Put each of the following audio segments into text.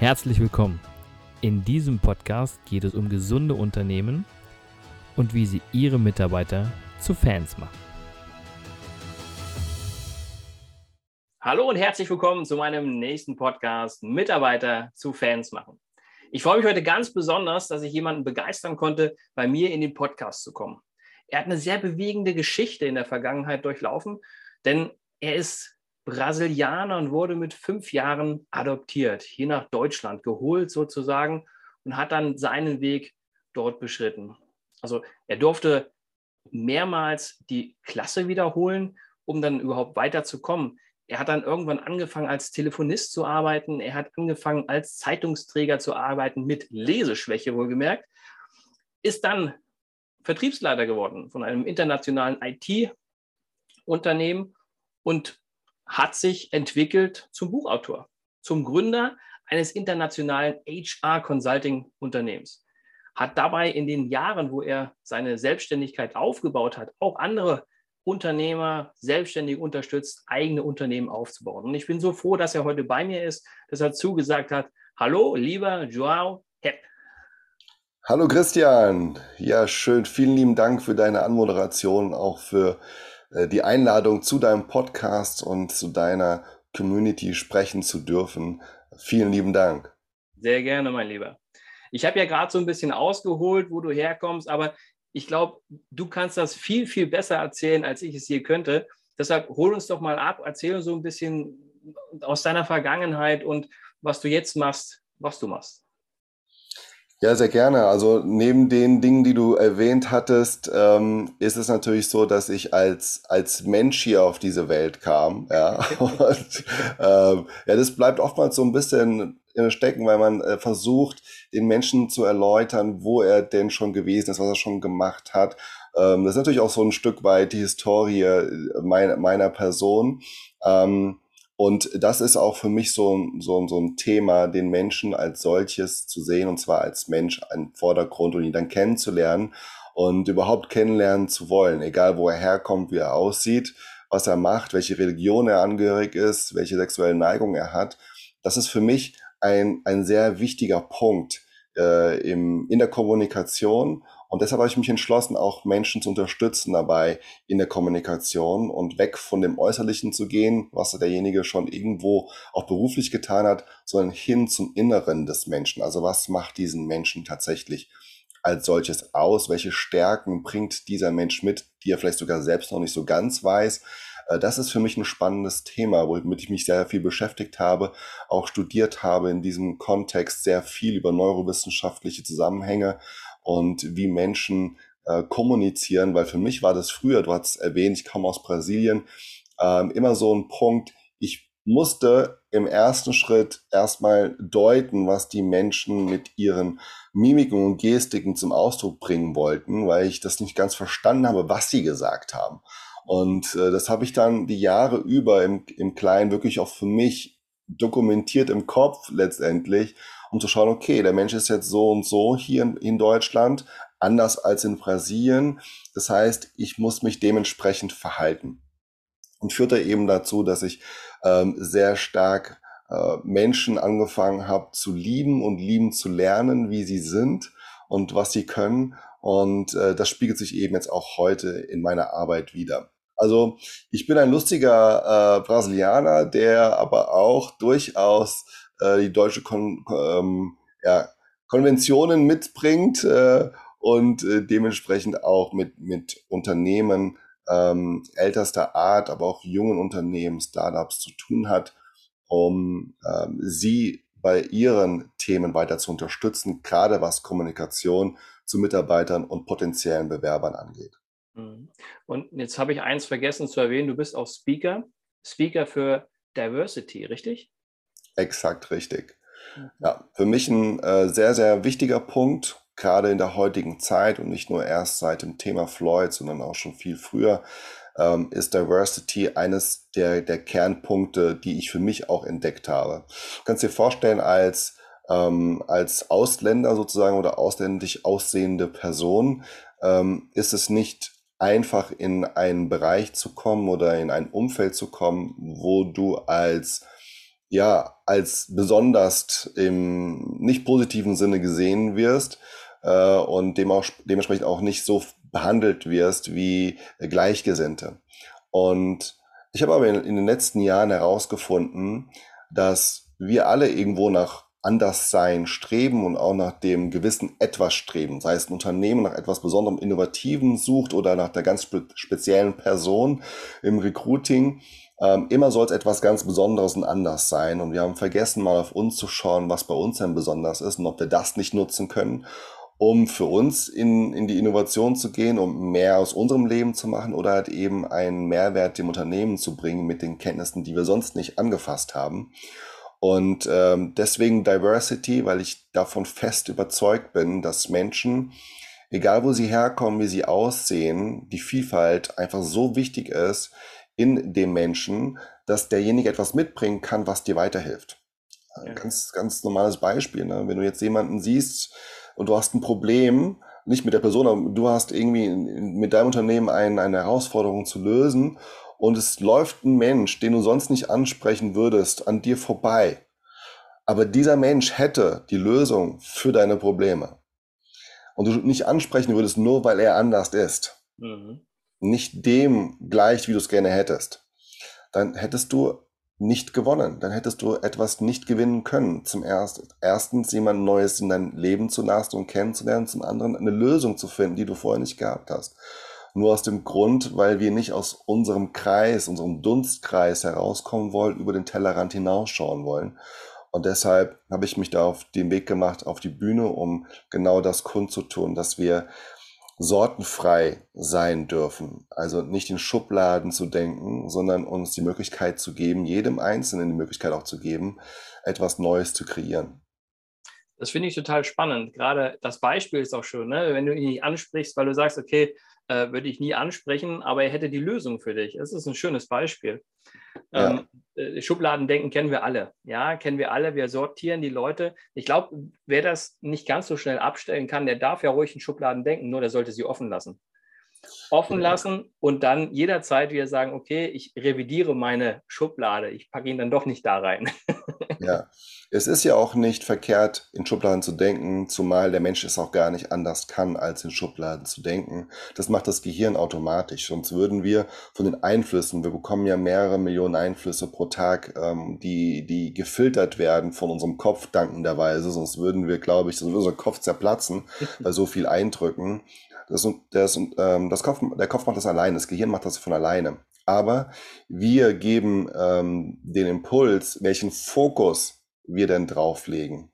Herzlich willkommen. In diesem Podcast geht es um gesunde Unternehmen und wie sie ihre Mitarbeiter zu Fans machen. Hallo und herzlich willkommen zu meinem nächsten Podcast Mitarbeiter zu Fans machen. Ich freue mich heute ganz besonders, dass ich jemanden begeistern konnte, bei mir in den Podcast zu kommen. Er hat eine sehr bewegende Geschichte in der Vergangenheit durchlaufen, denn er ist Brasilianer und wurde mit fünf Jahren adoptiert, hier nach Deutschland geholt sozusagen und hat dann seinen Weg dort beschritten. Also er durfte mehrmals die Klasse wiederholen, um dann überhaupt weiterzukommen. Er hat dann irgendwann angefangen, als Telefonist zu arbeiten. Er hat angefangen, als Zeitungsträger zu arbeiten, mit Leseschwäche wohlgemerkt. Ist dann Vertriebsleiter geworden von einem internationalen IT-Unternehmen und hat sich entwickelt zum Buchautor, zum Gründer eines internationalen HR-Consulting-Unternehmens. Hat dabei in den Jahren, wo er seine Selbstständigkeit aufgebaut hat, auch andere Unternehmer selbstständig unterstützt, eigene Unternehmen aufzubauen. Und ich bin so froh, dass er heute bei mir ist, dass er zugesagt hat, hallo, lieber Joao Hepp. Hallo Christian, ja schön, vielen lieben Dank für deine Anmoderation, auch für die Einladung zu deinem Podcast und zu deiner Community sprechen zu dürfen. Vielen lieben Dank. Sehr gerne, mein Lieber. Ich habe ja gerade so ein bisschen ausgeholt, wo du herkommst, aber ich glaube, du kannst das viel, viel besser erzählen, als ich es hier könnte. Deshalb hol uns doch mal ab, erzähl uns so ein bisschen aus deiner Vergangenheit und was du jetzt machst, was du machst. Ja, sehr gerne. Also neben den Dingen, die du erwähnt hattest, ähm, ist es natürlich so, dass ich als, als Mensch hier auf diese Welt kam. Ja, und, ähm, ja das bleibt oftmals so ein bisschen stecken, weil man äh, versucht, den Menschen zu erläutern, wo er denn schon gewesen ist, was er schon gemacht hat. Ähm, das ist natürlich auch so ein Stück weit die Historie äh, meiner, meiner Person. Ähm, und das ist auch für mich so, so, so ein Thema, den Menschen als solches zu sehen, und zwar als Mensch im Vordergrund und ihn dann kennenzulernen und überhaupt kennenlernen zu wollen, egal wo er herkommt, wie er aussieht, was er macht, welche Religion er angehörig ist, welche sexuelle Neigung er hat. Das ist für mich ein, ein sehr wichtiger Punkt äh, im, in der Kommunikation und deshalb habe ich mich entschlossen, auch Menschen zu unterstützen dabei in der Kommunikation und weg von dem Äußerlichen zu gehen, was derjenige schon irgendwo auch beruflich getan hat, sondern hin zum Inneren des Menschen. Also was macht diesen Menschen tatsächlich als solches aus? Welche Stärken bringt dieser Mensch mit, die er vielleicht sogar selbst noch nicht so ganz weiß? Äh, das ist für mich ein spannendes Thema, womit ich mich sehr viel beschäftigt habe, auch studiert habe in diesem Kontext sehr viel über neurowissenschaftliche Zusammenhänge und wie Menschen äh, kommunizieren, weil für mich war das früher, du hast erwähnt, ich komme aus Brasilien, ähm, immer so ein Punkt, ich musste im ersten Schritt erstmal deuten, was die Menschen mit ihren Mimiken und Gestiken zum Ausdruck bringen wollten, weil ich das nicht ganz verstanden habe, was sie gesagt haben. Und äh, das habe ich dann die Jahre über im, im Kleinen wirklich auch für mich dokumentiert im Kopf letztendlich um zu schauen, okay, der Mensch ist jetzt so und so hier in, in Deutschland, anders als in Brasilien. Das heißt, ich muss mich dementsprechend verhalten. Und führte eben dazu, dass ich ähm, sehr stark äh, Menschen angefangen habe zu lieben und lieben zu lernen, wie sie sind und was sie können. Und äh, das spiegelt sich eben jetzt auch heute in meiner Arbeit wieder. Also ich bin ein lustiger äh, Brasilianer, der aber auch durchaus äh, die deutsche Kon ähm, ja, Konventionen mitbringt äh, und äh, dementsprechend auch mit, mit Unternehmen ähm, älterster Art, aber auch jungen Unternehmen, Startups zu tun hat, um ähm, sie bei ihren Themen weiter zu unterstützen, gerade was Kommunikation zu Mitarbeitern und potenziellen Bewerbern angeht. Mhm. Und jetzt habe ich eins vergessen zu erwähnen, du bist auch Speaker, Speaker für Diversity, richtig? Exakt richtig. Mhm. Ja, für mich ein äh, sehr, sehr wichtiger Punkt, gerade in der heutigen Zeit und nicht nur erst seit dem Thema Floyd, sondern auch schon viel früher, ähm, ist Diversity eines der, der Kernpunkte, die ich für mich auch entdeckt habe. Du kannst dir vorstellen, als, ähm, als Ausländer sozusagen oder ausländisch aussehende Person ähm, ist es nicht einfach in einen Bereich zu kommen oder in ein Umfeld zu kommen, wo du als ja als besonders im nicht positiven Sinne gesehen wirst äh, und dem auch, dementsprechend auch nicht so behandelt wirst wie Gleichgesinnte. Und ich habe aber in, in den letzten Jahren herausgefunden, dass wir alle irgendwo nach Anderssein streben und auch nach dem gewissen Etwas streben. Sei es ein Unternehmen nach etwas Besonderem, Innovativen sucht oder nach der ganz spe speziellen Person im Recruiting. Ähm, immer soll es etwas ganz Besonderes und anders sein. Und wir haben vergessen, mal auf uns zu schauen, was bei uns denn besonders ist und ob wir das nicht nutzen können, um für uns in, in die Innovation zu gehen, um mehr aus unserem Leben zu machen oder halt eben einen Mehrwert dem Unternehmen zu bringen mit den Kenntnissen, die wir sonst nicht angefasst haben. Und ähm, deswegen Diversity, weil ich davon fest überzeugt bin, dass Menschen, egal wo sie herkommen, wie sie aussehen, die Vielfalt einfach so wichtig ist in dem Menschen, dass derjenige etwas mitbringen kann, was dir weiterhilft. Ja. Ganz, ganz normales Beispiel. Ne? Wenn du jetzt jemanden siehst und du hast ein Problem, nicht mit der Person, aber du hast irgendwie mit deinem Unternehmen ein, eine Herausforderung zu lösen und es läuft ein Mensch, den du sonst nicht ansprechen würdest, an dir vorbei. Aber dieser Mensch hätte die Lösung für deine Probleme. Und du nicht ansprechen würdest, nur weil er anders ist. Mhm. Nicht dem gleicht, wie du es gerne hättest. Dann hättest du nicht gewonnen. Dann hättest du etwas nicht gewinnen können. Zum ersten, erstens jemand Neues in dein Leben zu lassen und kennenzulernen. Zum anderen eine Lösung zu finden, die du vorher nicht gehabt hast. Nur aus dem Grund, weil wir nicht aus unserem Kreis, unserem Dunstkreis herauskommen wollen, über den Tellerrand hinausschauen wollen. Und deshalb habe ich mich da auf den Weg gemacht, auf die Bühne, um genau das kundzutun, dass wir sortenfrei sein dürfen. Also nicht in Schubladen zu denken, sondern uns die Möglichkeit zu geben, jedem Einzelnen die Möglichkeit auch zu geben, etwas Neues zu kreieren. Das finde ich total spannend. Gerade das Beispiel ist auch schön, ne? wenn du ihn nicht ansprichst, weil du sagst, okay, äh, würde ich nie ansprechen, aber er hätte die Lösung für dich. Das ist ein schönes Beispiel. Ja. Ähm, äh, Schubladendenken kennen wir alle. Ja, kennen wir alle. Wir sortieren die Leute. Ich glaube, wer das nicht ganz so schnell abstellen kann, der darf ja ruhig in Schubladen denken, nur der sollte sie offen lassen. Offen lassen und dann jederzeit wieder sagen, okay, ich revidiere meine Schublade, ich packe ihn dann doch nicht da rein. Ja, es ist ja auch nicht verkehrt, in Schubladen zu denken, zumal der Mensch es auch gar nicht anders kann, als in Schubladen zu denken. Das macht das Gehirn automatisch. Sonst würden wir von den Einflüssen, wir bekommen ja mehrere Millionen Einflüsse pro Tag, ähm, die, die gefiltert werden von unserem Kopf dankenderweise. Sonst würden wir, glaube ich, sonst würde unser Kopf zerplatzen bei so viel Eindrücken. Das, das, ähm, das Kopf, der Kopf macht das alleine, das Gehirn macht das von alleine aber wir geben ähm, den Impuls, welchen Fokus wir denn drauflegen.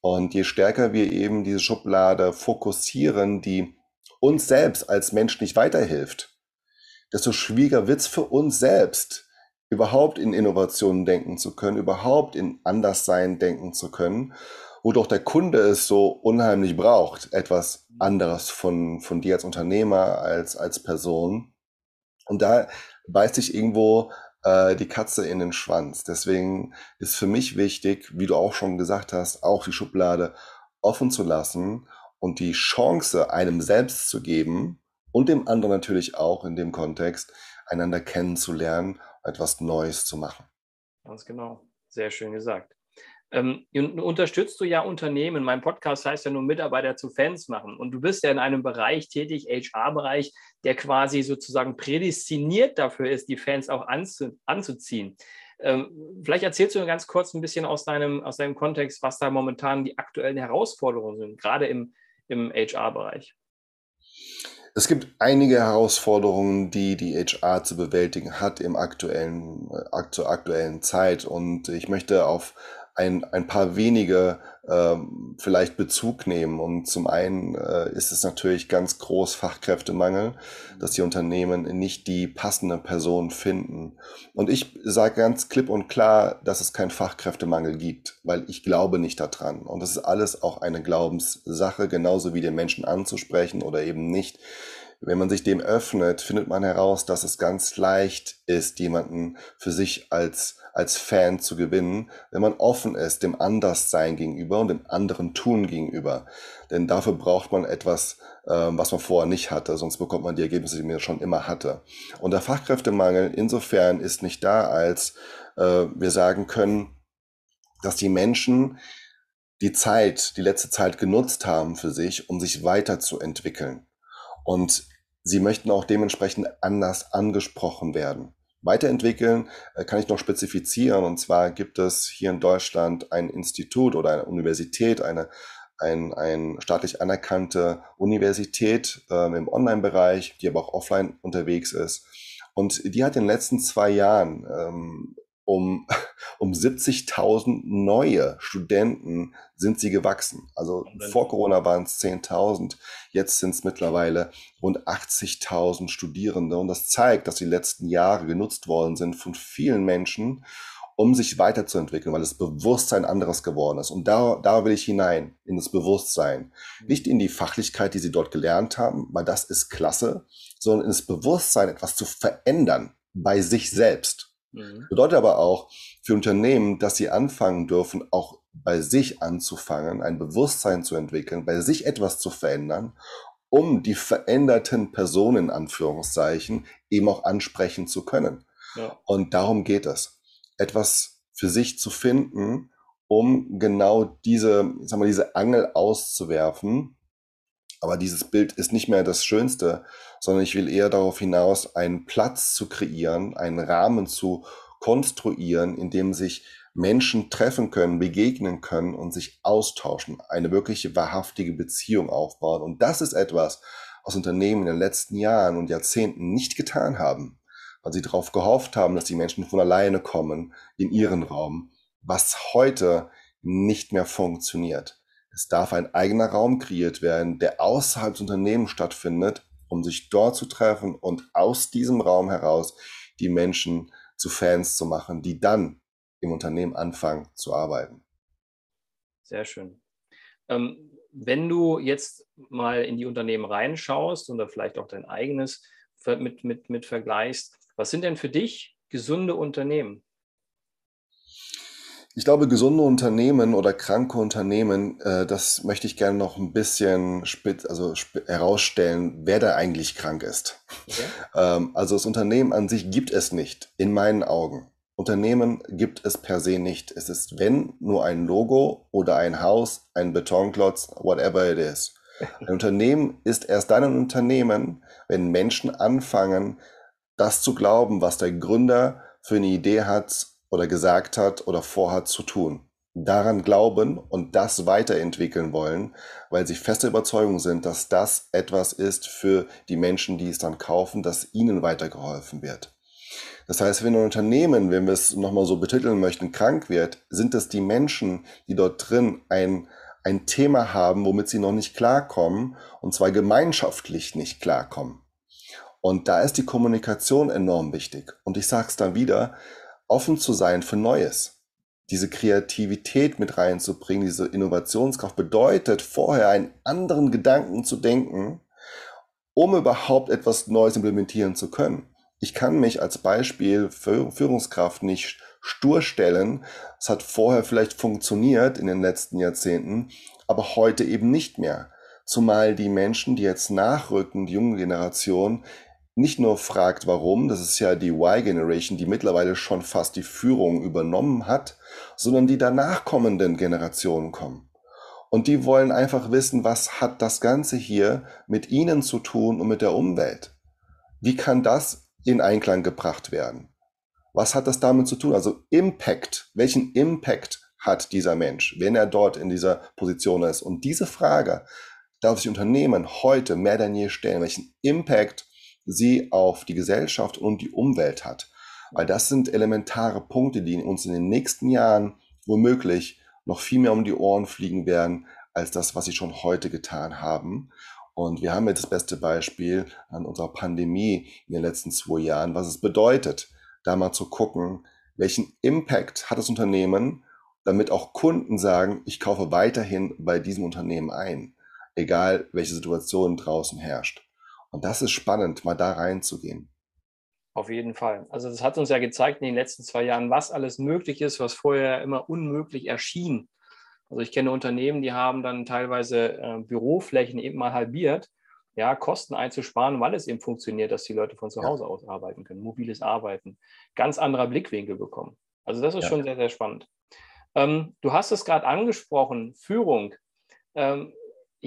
Und je stärker wir eben diese Schublade fokussieren, die uns selbst als Mensch nicht weiterhilft, desto schwieriger wird es für uns selbst, überhaupt in Innovationen denken zu können, überhaupt in Anderssein denken zu können, wo doch der Kunde es so unheimlich braucht, etwas anderes von, von dir als Unternehmer, als, als Person. Und da beißt sich irgendwo äh, die Katze in den Schwanz. Deswegen ist für mich wichtig, wie du auch schon gesagt hast, auch die Schublade offen zu lassen und die Chance einem selbst zu geben und dem anderen natürlich auch in dem Kontext, einander kennenzulernen, etwas Neues zu machen. Ganz genau. Sehr schön gesagt. Ähm, unterstützt du ja Unternehmen. Mein Podcast heißt ja nur Mitarbeiter zu Fans machen. Und du bist ja in einem Bereich tätig, HR-Bereich, der quasi sozusagen prädestiniert dafür ist, die Fans auch anzu anzuziehen. Ähm, vielleicht erzählst du ganz kurz ein bisschen aus deinem, aus deinem Kontext, was da momentan die aktuellen Herausforderungen sind, gerade im, im HR-Bereich. Es gibt einige Herausforderungen, die die HR zu bewältigen hat im aktuellen, äh, zur aktuellen Zeit. Und ich möchte auf ein, ein paar wenige ähm, vielleicht Bezug nehmen. Und zum einen äh, ist es natürlich ganz groß Fachkräftemangel, dass die Unternehmen nicht die passende Person finden. Und ich sage ganz klipp und klar, dass es keinen Fachkräftemangel gibt, weil ich glaube nicht daran. Und das ist alles auch eine Glaubenssache, genauso wie den Menschen anzusprechen oder eben nicht. Wenn man sich dem öffnet, findet man heraus, dass es ganz leicht ist, jemanden für sich als als Fan zu gewinnen, wenn man offen ist dem Anderssein gegenüber und dem anderen Tun gegenüber. Denn dafür braucht man etwas, äh, was man vorher nicht hatte, sonst bekommt man die Ergebnisse, die man schon immer hatte. Und der Fachkräftemangel insofern ist nicht da, als äh, wir sagen können, dass die Menschen die Zeit, die letzte Zeit genutzt haben für sich, um sich weiterzuentwickeln. Und sie möchten auch dementsprechend anders angesprochen werden. Weiterentwickeln äh, kann ich noch spezifizieren. Und zwar gibt es hier in Deutschland ein Institut oder eine Universität, eine, ein, ein staatlich anerkannte Universität ähm, im Online-Bereich, die aber auch offline unterwegs ist. Und die hat in den letzten zwei Jahren ähm, um, um 70.000 neue Studenten sind sie gewachsen. Also vor Corona waren es 10.000, jetzt sind es mittlerweile rund 80.000 Studierende. Und das zeigt, dass die letzten Jahre genutzt worden sind von vielen Menschen, um sich weiterzuentwickeln, weil das Bewusstsein anderes geworden ist. Und da, da will ich hinein, in das Bewusstsein. Mhm. Nicht in die Fachlichkeit, die sie dort gelernt haben, weil das ist klasse, sondern in das Bewusstsein, etwas zu verändern bei sich selbst. Mhm. Bedeutet aber auch für Unternehmen, dass sie anfangen dürfen, auch bei sich anzufangen, ein Bewusstsein zu entwickeln, bei sich etwas zu verändern, um die veränderten Personen, in Anführungszeichen, eben auch ansprechen zu können. Ja. Und darum geht es. Etwas für sich zu finden, um genau diese, sagen wir, diese Angel auszuwerfen. Aber dieses Bild ist nicht mehr das Schönste, sondern ich will eher darauf hinaus, einen Platz zu kreieren, einen Rahmen zu konstruieren, in dem sich Menschen treffen können, begegnen können und sich austauschen, eine wirkliche wahrhaftige Beziehung aufbauen. Und das ist etwas, was Unternehmen in den letzten Jahren und Jahrzehnten nicht getan haben, weil sie darauf gehofft haben, dass die Menschen von alleine kommen in ihren Raum, was heute nicht mehr funktioniert. Es darf ein eigener Raum kreiert werden, der außerhalb des Unternehmens stattfindet, um sich dort zu treffen und aus diesem Raum heraus die Menschen zu Fans zu machen, die dann im Unternehmen anfangen zu arbeiten. Sehr schön. Ähm, wenn du jetzt mal in die Unternehmen reinschaust oder vielleicht auch dein eigenes mit, mit, mit vergleichst, was sind denn für dich gesunde Unternehmen? Ich glaube, gesunde Unternehmen oder kranke Unternehmen, äh, das möchte ich gerne noch ein bisschen spitz, also herausstellen, wer da eigentlich krank ist. Okay. Ähm, also das Unternehmen an sich gibt es nicht, in meinen Augen. Unternehmen gibt es per se nicht. Es ist, wenn, nur ein Logo oder ein Haus, ein Betonklotz, whatever it is. Ein Unternehmen ist erst dann ein Unternehmen, wenn Menschen anfangen, das zu glauben, was der Gründer für eine Idee hat oder gesagt hat oder vorhat zu tun. Daran glauben und das weiterentwickeln wollen, weil sie feste Überzeugung sind, dass das etwas ist für die Menschen, die es dann kaufen, dass ihnen weitergeholfen wird. Das heißt, wenn ein Unternehmen, wenn wir es nochmal so betiteln möchten, krank wird, sind es die Menschen, die dort drin ein, ein Thema haben, womit sie noch nicht klarkommen, und zwar gemeinschaftlich nicht klarkommen. Und da ist die Kommunikation enorm wichtig. Und ich sage es dann wieder, offen zu sein für Neues. Diese Kreativität mit reinzubringen, diese Innovationskraft bedeutet vorher einen anderen Gedanken zu denken, um überhaupt etwas Neues implementieren zu können. Ich kann mich als Beispiel für Führungskraft nicht stur stellen. Es hat vorher vielleicht funktioniert in den letzten Jahrzehnten, aber heute eben nicht mehr. Zumal die Menschen, die jetzt nachrücken, die junge Generation, nicht nur fragt, warum, das ist ja die Y-Generation, die mittlerweile schon fast die Führung übernommen hat, sondern die danach kommenden Generationen kommen. Und die wollen einfach wissen, was hat das Ganze hier mit ihnen zu tun und mit der Umwelt? Wie kann das in Einklang gebracht werden? Was hat das damit zu tun? Also Impact, welchen Impact hat dieser Mensch, wenn er dort in dieser Position ist? Und diese Frage darf sich Unternehmen heute mehr denn je stellen. Welchen Impact sie auf die Gesellschaft und die Umwelt hat. Weil das sind elementare Punkte, die uns in den nächsten Jahren womöglich noch viel mehr um die Ohren fliegen werden, als das, was sie schon heute getan haben. Und wir haben jetzt das beste Beispiel an unserer Pandemie in den letzten zwei Jahren, was es bedeutet, da mal zu gucken, welchen Impact hat das Unternehmen, damit auch Kunden sagen, ich kaufe weiterhin bei diesem Unternehmen ein, egal welche Situation draußen herrscht. Und das ist spannend, mal da reinzugehen. Auf jeden Fall. Also das hat uns ja gezeigt in den letzten zwei Jahren, was alles möglich ist, was vorher immer unmöglich erschien. Also ich kenne Unternehmen, die haben dann teilweise äh, Büroflächen eben mal halbiert, ja, Kosten einzusparen, weil es eben funktioniert, dass die Leute von zu Hause ja. aus arbeiten können, mobiles Arbeiten, ganz anderer Blickwinkel bekommen. Also das ist ja. schon sehr, sehr spannend. Ähm, du hast es gerade angesprochen, Führung. Ähm,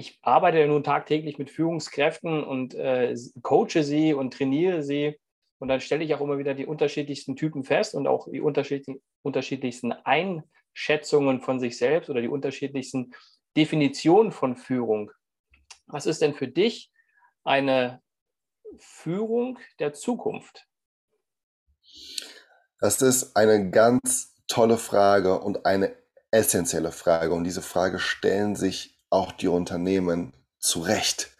ich arbeite nun tagtäglich mit Führungskräften und äh, coache sie und trainiere sie. Und dann stelle ich auch immer wieder die unterschiedlichsten Typen fest und auch die unterschiedlichsten Einschätzungen von sich selbst oder die unterschiedlichsten Definitionen von Führung. Was ist denn für dich eine Führung der Zukunft? Das ist eine ganz tolle Frage und eine essentielle Frage. Und diese Frage stellen sich auch die Unternehmen zu Recht,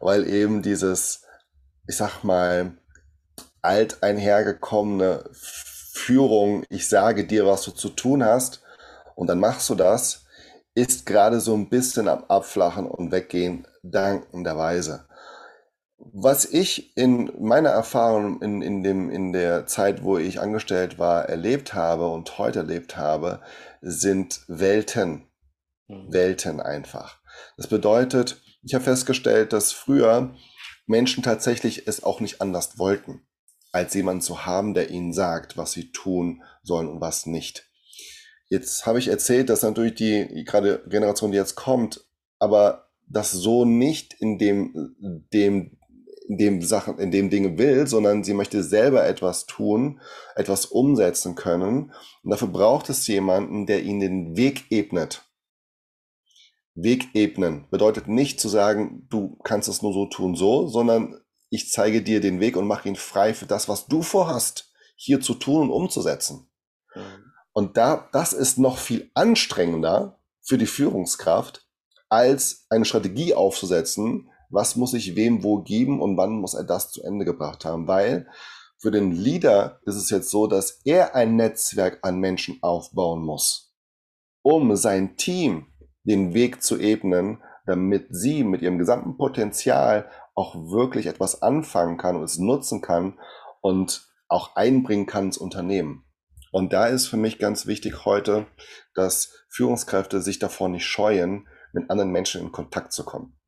weil eben dieses, ich sag mal, alt einhergekommene Führung, ich sage dir, was du zu tun hast und dann machst du das, ist gerade so ein bisschen am Abflachen und Weggehen, dankenderweise. Was ich in meiner Erfahrung in, in, dem, in der Zeit, wo ich angestellt war, erlebt habe und heute erlebt habe, sind Welten. Mhm. Welten einfach. Das bedeutet, ich habe festgestellt, dass früher Menschen tatsächlich es auch nicht anders wollten, als jemanden zu haben, der ihnen sagt, was sie tun sollen und was nicht. Jetzt habe ich erzählt, dass natürlich die gerade Generation, die jetzt kommt, aber das so nicht in dem, dem in dem Sachen, in dem Dinge will, sondern sie möchte selber etwas tun, etwas umsetzen können. Und dafür braucht es jemanden, der ihnen den Weg ebnet. Weg ebnen bedeutet nicht zu sagen, du kannst es nur so tun, so, sondern ich zeige dir den Weg und mache ihn frei für das, was du vorhast, hier zu tun und umzusetzen. Mhm. Und da, das ist noch viel anstrengender für die Führungskraft, als eine Strategie aufzusetzen, was muss ich wem wo geben und wann muss er das zu Ende gebracht haben. Weil für den Leader ist es jetzt so, dass er ein Netzwerk an Menschen aufbauen muss, um sein Team den Weg zu ebnen, damit sie mit ihrem gesamten Potenzial auch wirklich etwas anfangen kann und es nutzen kann und auch einbringen kann ins Unternehmen. Und da ist für mich ganz wichtig heute, dass Führungskräfte sich davor nicht scheuen, mit anderen Menschen in Kontakt zu kommen.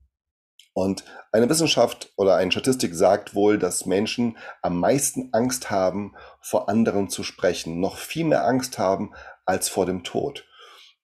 Und eine Wissenschaft oder eine Statistik sagt wohl, dass Menschen am meisten Angst haben, vor anderen zu sprechen, noch viel mehr Angst haben als vor dem Tod.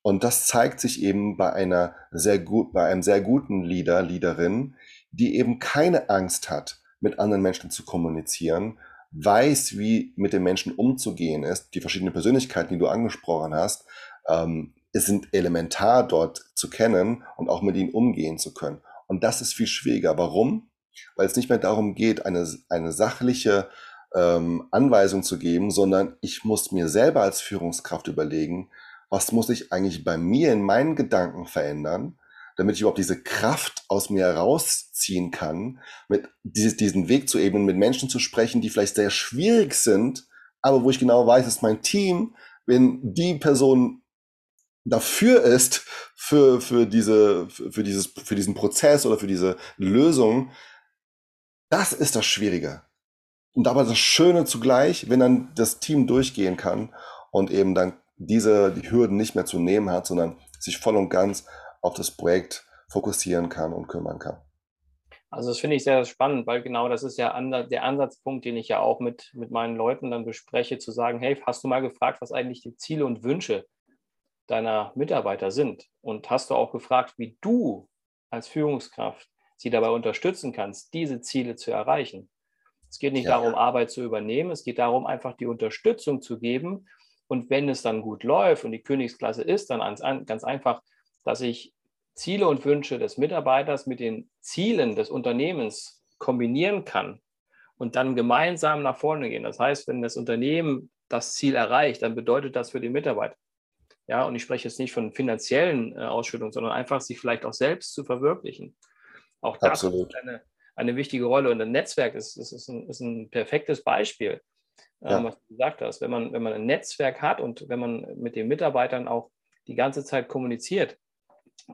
Und das zeigt sich eben bei einer sehr gut, bei einem sehr guten Leader, Leaderin, die eben keine Angst hat, mit anderen Menschen zu kommunizieren, weiß, wie mit den Menschen umzugehen ist, die verschiedenen Persönlichkeiten, die du angesprochen hast, ähm, es sind elementar dort zu kennen und auch mit ihnen umgehen zu können. Und das ist viel schwieriger. Warum? Weil es nicht mehr darum geht, eine, eine sachliche ähm, Anweisung zu geben, sondern ich muss mir selber als Führungskraft überlegen, was muss ich eigentlich bei mir in meinen Gedanken verändern, damit ich überhaupt diese Kraft aus mir herausziehen kann, mit dieses, diesen Weg zu ebnen, mit Menschen zu sprechen, die vielleicht sehr schwierig sind, aber wo ich genau weiß, dass mein Team, wenn die Person dafür ist, für, für, diese, für, dieses, für diesen Prozess oder für diese Lösung, das ist das Schwierige. Und aber das Schöne zugleich, wenn dann das Team durchgehen kann und eben dann diese die Hürden nicht mehr zu nehmen hat, sondern sich voll und ganz auf das Projekt fokussieren kann und kümmern kann. Also das finde ich sehr spannend, weil genau das ist ja der Ansatzpunkt, den ich ja auch mit, mit meinen Leuten dann bespreche, zu sagen, hey, hast du mal gefragt, was eigentlich die Ziele und Wünsche deiner Mitarbeiter sind? Und hast du auch gefragt, wie du als Führungskraft sie dabei unterstützen kannst, diese Ziele zu erreichen? Es geht nicht ja. darum, Arbeit zu übernehmen, es geht darum, einfach die Unterstützung zu geben. Und wenn es dann gut läuft und die Königsklasse ist, dann ganz einfach, dass ich Ziele und Wünsche des Mitarbeiters mit den Zielen des Unternehmens kombinieren kann und dann gemeinsam nach vorne gehen. Das heißt, wenn das Unternehmen das Ziel erreicht, dann bedeutet das für den Mitarbeiter ja, und ich spreche jetzt nicht von finanziellen äh, Ausschüttungen, sondern einfach sich vielleicht auch selbst zu verwirklichen. Auch das Absolut. ist eine, eine wichtige Rolle. Und ein Netzwerk ist, ist, ist, ein, ist ein perfektes Beispiel, ja. was du gesagt hast. Wenn man, wenn man ein Netzwerk hat und wenn man mit den Mitarbeitern auch die ganze Zeit kommuniziert,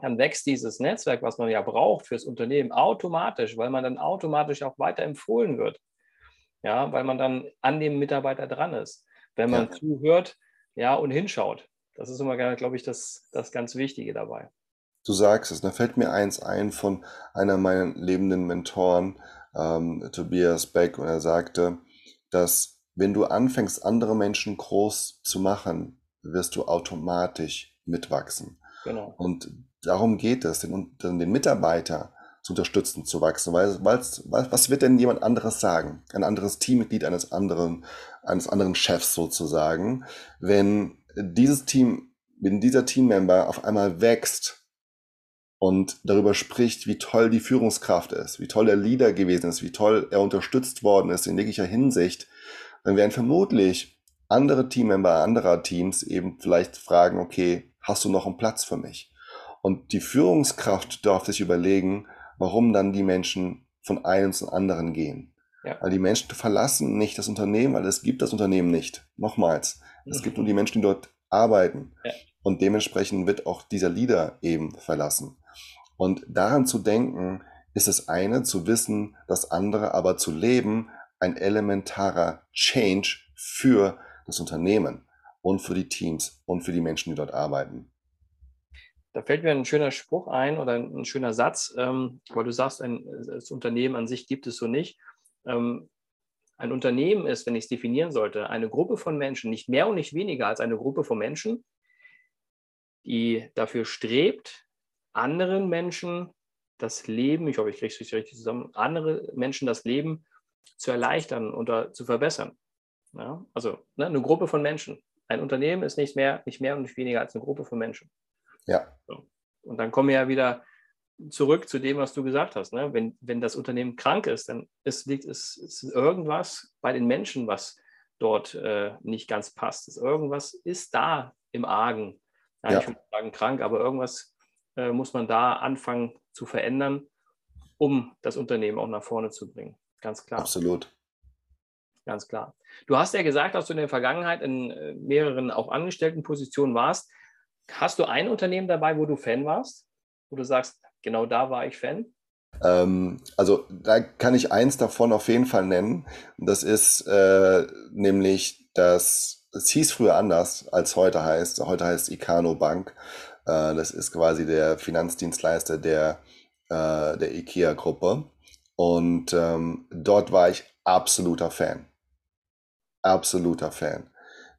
dann wächst dieses Netzwerk, was man ja braucht fürs Unternehmen, automatisch, weil man dann automatisch auch weiter empfohlen wird. Ja, weil man dann an dem Mitarbeiter dran ist. Wenn man ja. zuhört, ja, und hinschaut. Das ist immer, glaube ich, das, das ganz Wichtige dabei. Du sagst es, da fällt mir eins ein von einer meiner lebenden Mentoren, ähm, Tobias Beck, und er sagte, dass wenn du anfängst, andere Menschen groß zu machen, wirst du automatisch mitwachsen. Genau. Und darum geht es, den, den Mitarbeiter zu unterstützen, zu wachsen. Weil, weil's, was wird denn jemand anderes sagen? Ein anderes Teammitglied eines anderen, eines anderen Chefs sozusagen, wenn dieses Team, wenn dieser Teammember auf einmal wächst und darüber spricht, wie toll die Führungskraft ist, wie toll der Leader gewesen ist, wie toll er unterstützt worden ist in jeglicher Hinsicht, dann werden vermutlich andere Teammember anderer Teams eben vielleicht fragen, okay, hast du noch einen Platz für mich? Und die Führungskraft darf sich überlegen, warum dann die Menschen von einem zum anderen gehen. Ja. Weil die Menschen verlassen nicht das Unternehmen, weil es gibt das Unternehmen nicht. Nochmals, es mhm. gibt nur die Menschen, die dort arbeiten. Ja. Und dementsprechend wird auch dieser Leader eben verlassen. Und daran zu denken, ist das eine, zu wissen, das andere aber zu leben, ein elementarer Change für das Unternehmen und für die Teams und für die Menschen, die dort arbeiten. Da fällt mir ein schöner Spruch ein oder ein, schöner Satz, ähm, weil du sagst, ein, das Unternehmen an sich gibt es so nicht. Ähm, ein Unternehmen ist, wenn ich es definieren sollte, eine Gruppe von Menschen, nicht mehr und nicht weniger als eine Gruppe von Menschen, die dafür strebt, anderen Menschen das Leben, ich hoffe, ich kriege es richtig zusammen, andere Menschen das Leben zu erleichtern oder zu verbessern. Ja? Also ne, eine Gruppe von Menschen. Ein Unternehmen ist nicht mehr, nicht mehr und nicht weniger als eine Gruppe von Menschen. Ja. So. Und dann kommen wir ja wieder zurück zu dem, was du gesagt hast. Ne? Wenn, wenn das Unternehmen krank ist, dann ist, liegt es ist irgendwas bei den Menschen, was dort äh, nicht ganz passt. Ist irgendwas ist da im Argen. Ja, ja. Ich würde sagen krank, aber irgendwas äh, muss man da anfangen zu verändern, um das Unternehmen auch nach vorne zu bringen. Ganz klar. Absolut. Ganz klar. Du hast ja gesagt, dass du in der Vergangenheit in äh, mehreren auch angestellten Positionen warst. Hast du ein Unternehmen dabei, wo du Fan warst? Wo du sagst, genau da war ich Fan? Ähm, also da kann ich eins davon auf jeden Fall nennen. Das ist äh, nämlich das, es hieß früher anders, als heute heißt. Heute heißt Icano Bank. Äh, das ist quasi der Finanzdienstleister der, äh, der IKEA-Gruppe. Und ähm, dort war ich absoluter Fan. Absoluter Fan.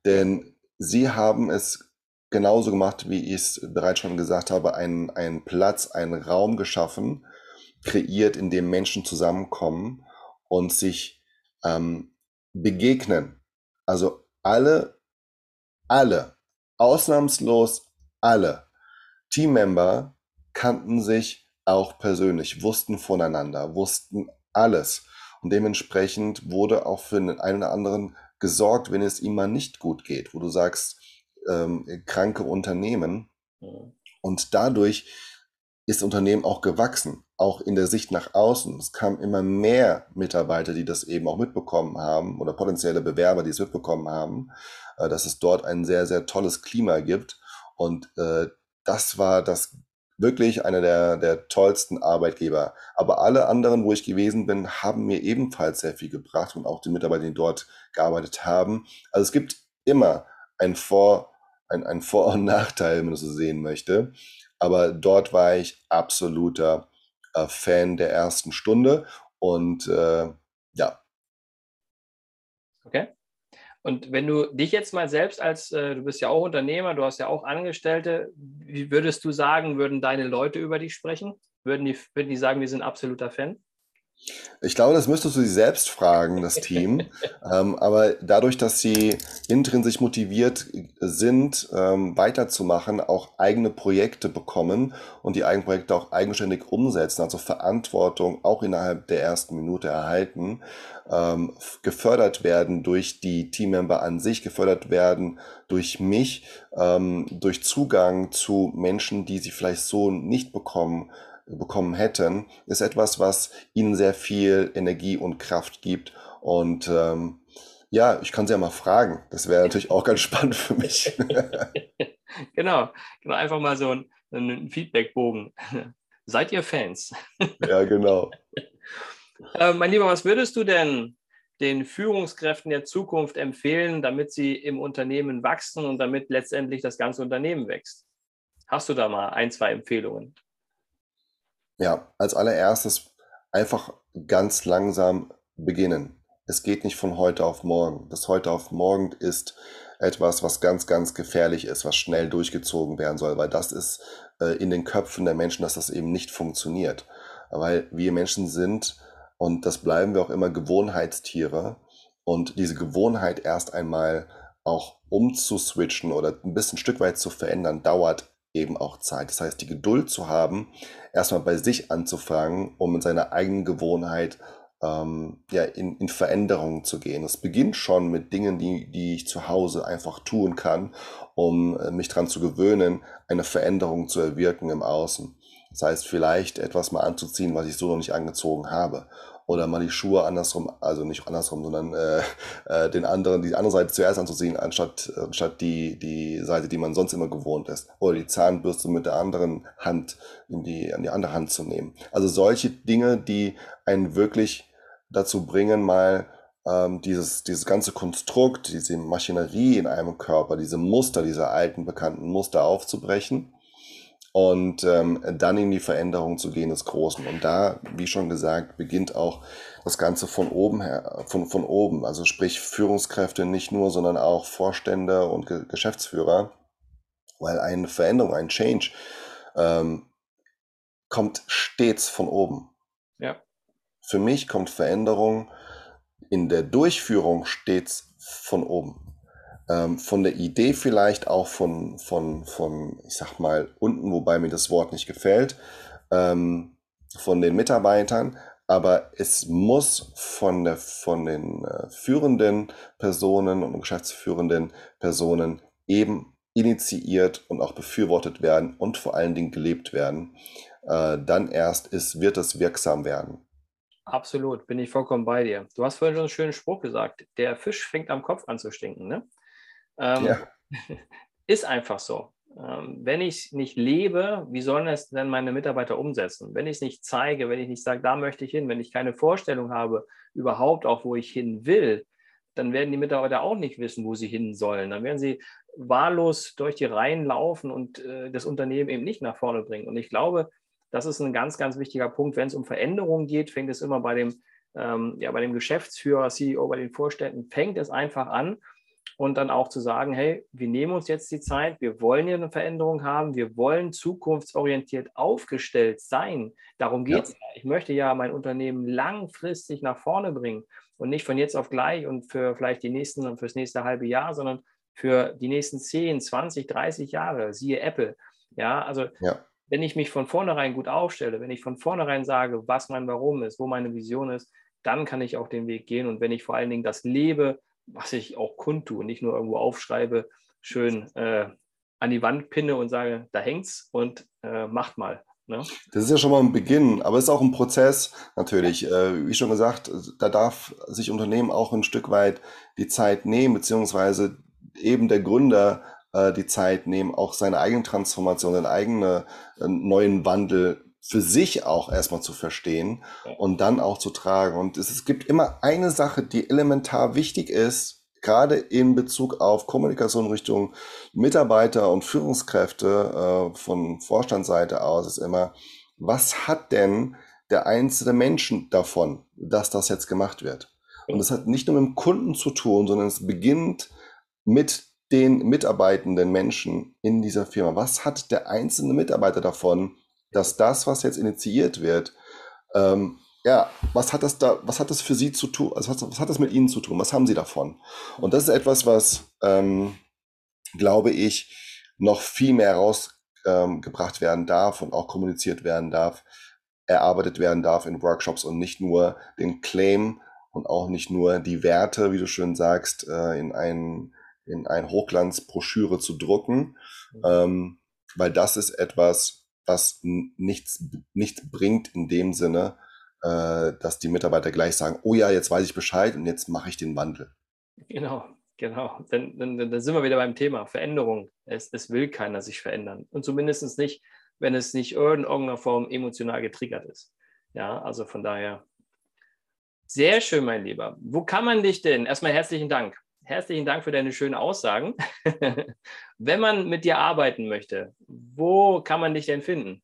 Denn sie haben es genauso gemacht, wie ich es bereits schon gesagt habe, einen, einen Platz, einen Raum geschaffen, kreiert, in dem Menschen zusammenkommen und sich ähm, begegnen. Also alle, alle, ausnahmslos alle Teammember kannten sich auch persönlich, wussten voneinander, wussten alles. Und dementsprechend wurde auch für den einen oder anderen gesorgt, wenn es ihm mal nicht gut geht, wo du sagst, ähm, kranke Unternehmen. Und dadurch ist das Unternehmen auch gewachsen, auch in der Sicht nach außen. Es kamen immer mehr Mitarbeiter, die das eben auch mitbekommen haben oder potenzielle Bewerber, die es mitbekommen haben, äh, dass es dort ein sehr, sehr tolles Klima gibt. Und äh, das war das wirklich einer der, der tollsten Arbeitgeber. Aber alle anderen, wo ich gewesen bin, haben mir ebenfalls sehr viel gebracht und auch die Mitarbeiter, die dort gearbeitet haben. Also es gibt immer ein Vor- ein, ein Vor- und Nachteil, wenn man das so sehen möchte. Aber dort war ich absoluter äh, Fan der ersten Stunde und äh, ja. Okay. Und wenn du dich jetzt mal selbst als, äh, du bist ja auch Unternehmer, du hast ja auch Angestellte, wie würdest du sagen, würden deine Leute über dich sprechen? Würden die, würden die sagen, wir sind absoluter Fan? Ich glaube, das müsstest du sie selbst fragen, das Team. ähm, aber dadurch, dass sie intrinsisch motiviert sind, ähm, weiterzumachen, auch eigene Projekte bekommen und die eigenen Projekte auch eigenständig umsetzen, also Verantwortung auch innerhalb der ersten Minute erhalten, ähm, gefördert werden durch die Teammember an sich, gefördert werden durch mich, ähm, durch Zugang zu Menschen, die sie vielleicht so nicht bekommen bekommen hätten, ist etwas, was ihnen sehr viel Energie und Kraft gibt. Und ähm, ja, ich kann sie ja mal fragen. Das wäre natürlich auch ganz spannend für mich. genau, genau, einfach mal so ein, ein Feedbackbogen. Seid ihr Fans? ja, genau. Äh, mein Lieber, was würdest du denn den Führungskräften der Zukunft empfehlen, damit sie im Unternehmen wachsen und damit letztendlich das ganze Unternehmen wächst? Hast du da mal ein, zwei Empfehlungen? Ja, als allererstes einfach ganz langsam beginnen. Es geht nicht von heute auf morgen. Das heute auf morgen ist etwas, was ganz, ganz gefährlich ist, was schnell durchgezogen werden soll, weil das ist äh, in den Köpfen der Menschen, dass das eben nicht funktioniert. Weil wir Menschen sind, und das bleiben wir auch immer, Gewohnheitstiere. Und diese Gewohnheit erst einmal auch umzuswitchen oder ein bisschen ein Stück weit zu verändern, dauert eben auch Zeit. Das heißt, die Geduld zu haben, erstmal bei sich anzufangen, um in seiner eigenen Gewohnheit ähm, ja, in, in Veränderungen zu gehen. Es beginnt schon mit Dingen, die, die ich zu Hause einfach tun kann, um äh, mich daran zu gewöhnen, eine Veränderung zu erwirken im Außen. Das heißt, vielleicht etwas mal anzuziehen, was ich so noch nicht angezogen habe oder mal die Schuhe andersrum, also nicht andersrum, sondern äh, äh, den anderen, die andere Seite zuerst anzuziehen, anstatt, anstatt die, die Seite, die man sonst immer gewohnt ist. Oder die Zahnbürste mit der anderen Hand in die, an die andere Hand zu nehmen. Also solche Dinge, die einen wirklich dazu bringen, mal ähm, dieses, dieses ganze Konstrukt, diese Maschinerie in einem Körper, diese Muster, diese alten bekannten Muster aufzubrechen und ähm, dann in die Veränderung zu gehen des Großen. Und da, wie schon gesagt, beginnt auch das Ganze von oben her, von, von oben. Also sprich Führungskräfte nicht nur, sondern auch Vorstände und Ge Geschäftsführer, weil eine Veränderung, ein Change ähm, kommt stets von oben. Ja. Für mich kommt Veränderung in der Durchführung stets von oben ähm, von der Idee vielleicht auch von, von, von, ich sag mal, unten, wobei mir das Wort nicht gefällt, ähm, von den Mitarbeitern, aber es muss von, der, von den äh, führenden Personen und geschäftsführenden Personen eben initiiert und auch befürwortet werden und vor allen Dingen gelebt werden. Äh, dann erst ist, wird es wirksam werden. Absolut, bin ich vollkommen bei dir. Du hast vorhin schon einen schönen Spruch gesagt. Der Fisch fängt am Kopf an zu stinken, ne? Ähm, ja. Ist einfach so. Ähm, wenn ich nicht lebe, wie sollen es denn meine Mitarbeiter umsetzen? Wenn ich es nicht zeige, wenn ich nicht sage, da möchte ich hin, wenn ich keine Vorstellung habe, überhaupt auch, wo ich hin will, dann werden die Mitarbeiter auch nicht wissen, wo sie hin sollen. Dann werden sie wahllos durch die Reihen laufen und äh, das Unternehmen eben nicht nach vorne bringen. Und ich glaube, das ist ein ganz, ganz wichtiger Punkt. Wenn es um Veränderungen geht, fängt es immer bei dem, ähm, ja, bei dem Geschäftsführer, CEO, bei den Vorständen, fängt es einfach an und dann auch zu sagen, hey, wir nehmen uns jetzt die Zeit, wir wollen hier eine Veränderung haben, wir wollen zukunftsorientiert aufgestellt sein. Darum geht es ja. Ich möchte ja mein Unternehmen langfristig nach vorne bringen und nicht von jetzt auf gleich und für vielleicht die nächsten und fürs nächste halbe Jahr, sondern für die nächsten 10, 20, 30 Jahre, siehe Apple. Ja, also ja. wenn ich mich von vornherein gut aufstelle, wenn ich von vornherein sage, was mein Warum ist, wo meine Vision ist, dann kann ich auch den Weg gehen. Und wenn ich vor allen Dingen das lebe, was ich auch kundtue und nicht nur irgendwo aufschreibe, schön äh, an die Wand pinne und sage, da hängt's und äh, macht mal. Ne? Das ist ja schon mal ein Beginn, aber es ist auch ein Prozess natürlich. Äh, wie schon gesagt, da darf sich Unternehmen auch ein Stück weit die Zeit nehmen, beziehungsweise eben der Gründer äh, die Zeit nehmen, auch seine eigene Transformation, seinen eigenen äh, neuen Wandel für sich auch erstmal zu verstehen und dann auch zu tragen. Und es, es gibt immer eine Sache, die elementar wichtig ist, gerade in Bezug auf Kommunikation Richtung Mitarbeiter und Führungskräfte äh, von Vorstandsseite aus, ist immer, was hat denn der einzelne Menschen davon, dass das jetzt gemacht wird? Und das hat nicht nur mit dem Kunden zu tun, sondern es beginnt mit den mitarbeitenden Menschen in dieser Firma. Was hat der einzelne Mitarbeiter davon, dass das, was jetzt initiiert wird, ähm, ja, was hat das da, was hat das für Sie zu tun, also was, was, hat das mit Ihnen zu tun, was haben Sie davon? Und das ist etwas, was, ähm, glaube ich, noch viel mehr rausgebracht ähm, werden darf und auch kommuniziert werden darf, erarbeitet werden darf in Workshops und nicht nur den Claim und auch nicht nur die Werte, wie du schön sagst, äh, in ein, in ein Hochglanzbroschüre zu drucken, mhm. ähm, weil das ist etwas, was nichts, nichts bringt in dem Sinne, äh, dass die Mitarbeiter gleich sagen, oh ja, jetzt weiß ich Bescheid und jetzt mache ich den Wandel. Genau, genau. Dann, dann, dann sind wir wieder beim Thema Veränderung. Es, es will keiner sich verändern. Und zumindest nicht, wenn es nicht in irgendeiner Form emotional getriggert ist. Ja, also von daher sehr schön, mein Lieber. Wo kann man dich denn? Erstmal herzlichen Dank herzlichen Dank für deine schönen Aussagen. Wenn man mit dir arbeiten möchte, wo kann man dich denn finden?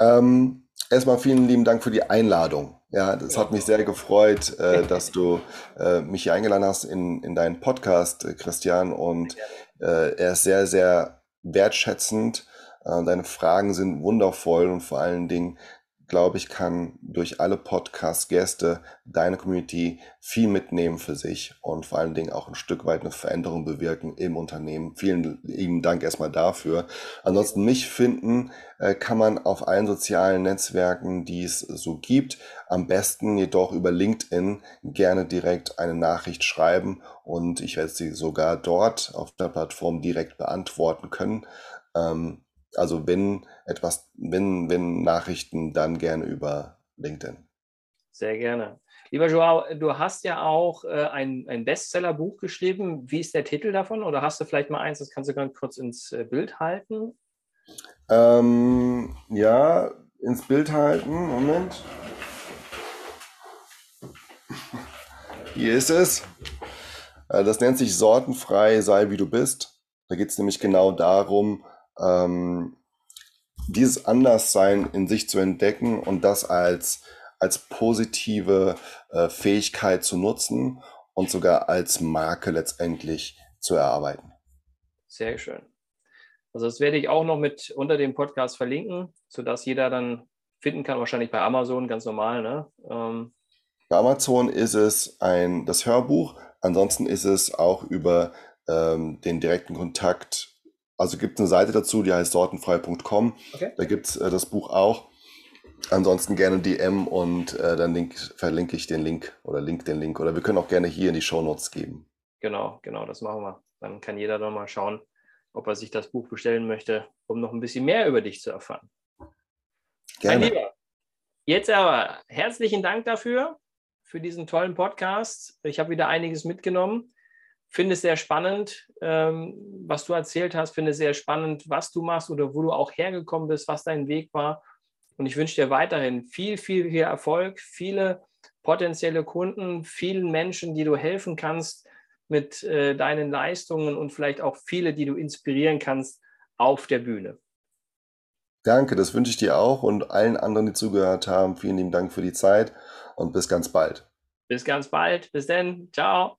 Ähm, Erstmal vielen lieben Dank für die Einladung. Ja, das hat mich sehr gefreut, äh, dass du äh, mich hier eingeladen hast in, in deinen Podcast, äh, Christian. Und äh, er ist sehr, sehr wertschätzend. Äh, deine Fragen sind wundervoll und vor allen Dingen glaube ich, kann durch alle Podcast-Gäste deine Community viel mitnehmen für sich und vor allen Dingen auch ein Stück weit eine Veränderung bewirken im Unternehmen. Vielen lieben Dank erstmal dafür. Ansonsten mich finden äh, kann man auf allen sozialen Netzwerken, die es so gibt. Am besten jedoch über LinkedIn gerne direkt eine Nachricht schreiben und ich werde sie sogar dort auf der Plattform direkt beantworten können. Ähm, also wenn etwas, wenn, wenn Nachrichten, dann gerne über LinkedIn. Sehr gerne. Lieber Joao, du hast ja auch äh, ein, ein Bestsellerbuch geschrieben. Wie ist der Titel davon? Oder hast du vielleicht mal eins, das kannst du ganz kurz ins äh, Bild halten? Ähm, ja, ins Bild halten. Moment. Hier ist es. Äh, das nennt sich Sortenfrei, sei wie du bist. Da geht es nämlich genau darum, ähm, dieses Anderssein in sich zu entdecken und das als, als positive äh, Fähigkeit zu nutzen und sogar als Marke letztendlich zu erarbeiten. Sehr schön. Also das werde ich auch noch mit unter dem Podcast verlinken, sodass jeder dann finden kann, wahrscheinlich bei Amazon ganz normal. Ne? Ähm. Bei Amazon ist es ein, das Hörbuch, ansonsten ist es auch über ähm, den direkten Kontakt also gibt es eine Seite dazu, die heißt sortenfrei.com. Okay. Da gibt es äh, das Buch auch. Ansonsten gerne DM und äh, dann link, verlinke ich den Link oder link den Link. Oder wir können auch gerne hier in die Show Notes geben. Genau, genau, das machen wir. Dann kann jeder doch mal schauen, ob er sich das Buch bestellen möchte, um noch ein bisschen mehr über dich zu erfahren. Gerne. Mein Lieber, jetzt aber herzlichen Dank dafür, für diesen tollen Podcast. Ich habe wieder einiges mitgenommen finde es sehr spannend, ähm, was du erzählt hast, finde es sehr spannend, was du machst oder wo du auch hergekommen bist, was dein Weg war. Und ich wünsche dir weiterhin viel, viel, viel Erfolg, viele potenzielle Kunden, vielen Menschen, die du helfen kannst mit äh, deinen Leistungen und vielleicht auch viele, die du inspirieren kannst auf der Bühne. Danke, das wünsche ich dir auch und allen anderen, die zugehört haben. Vielen lieben Dank für die Zeit und bis ganz bald. Bis ganz bald. Bis dann. Ciao.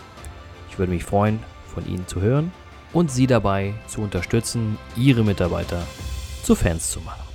Ich würde mich freuen, von Ihnen zu hören und Sie dabei zu unterstützen, Ihre Mitarbeiter zu Fans zu machen.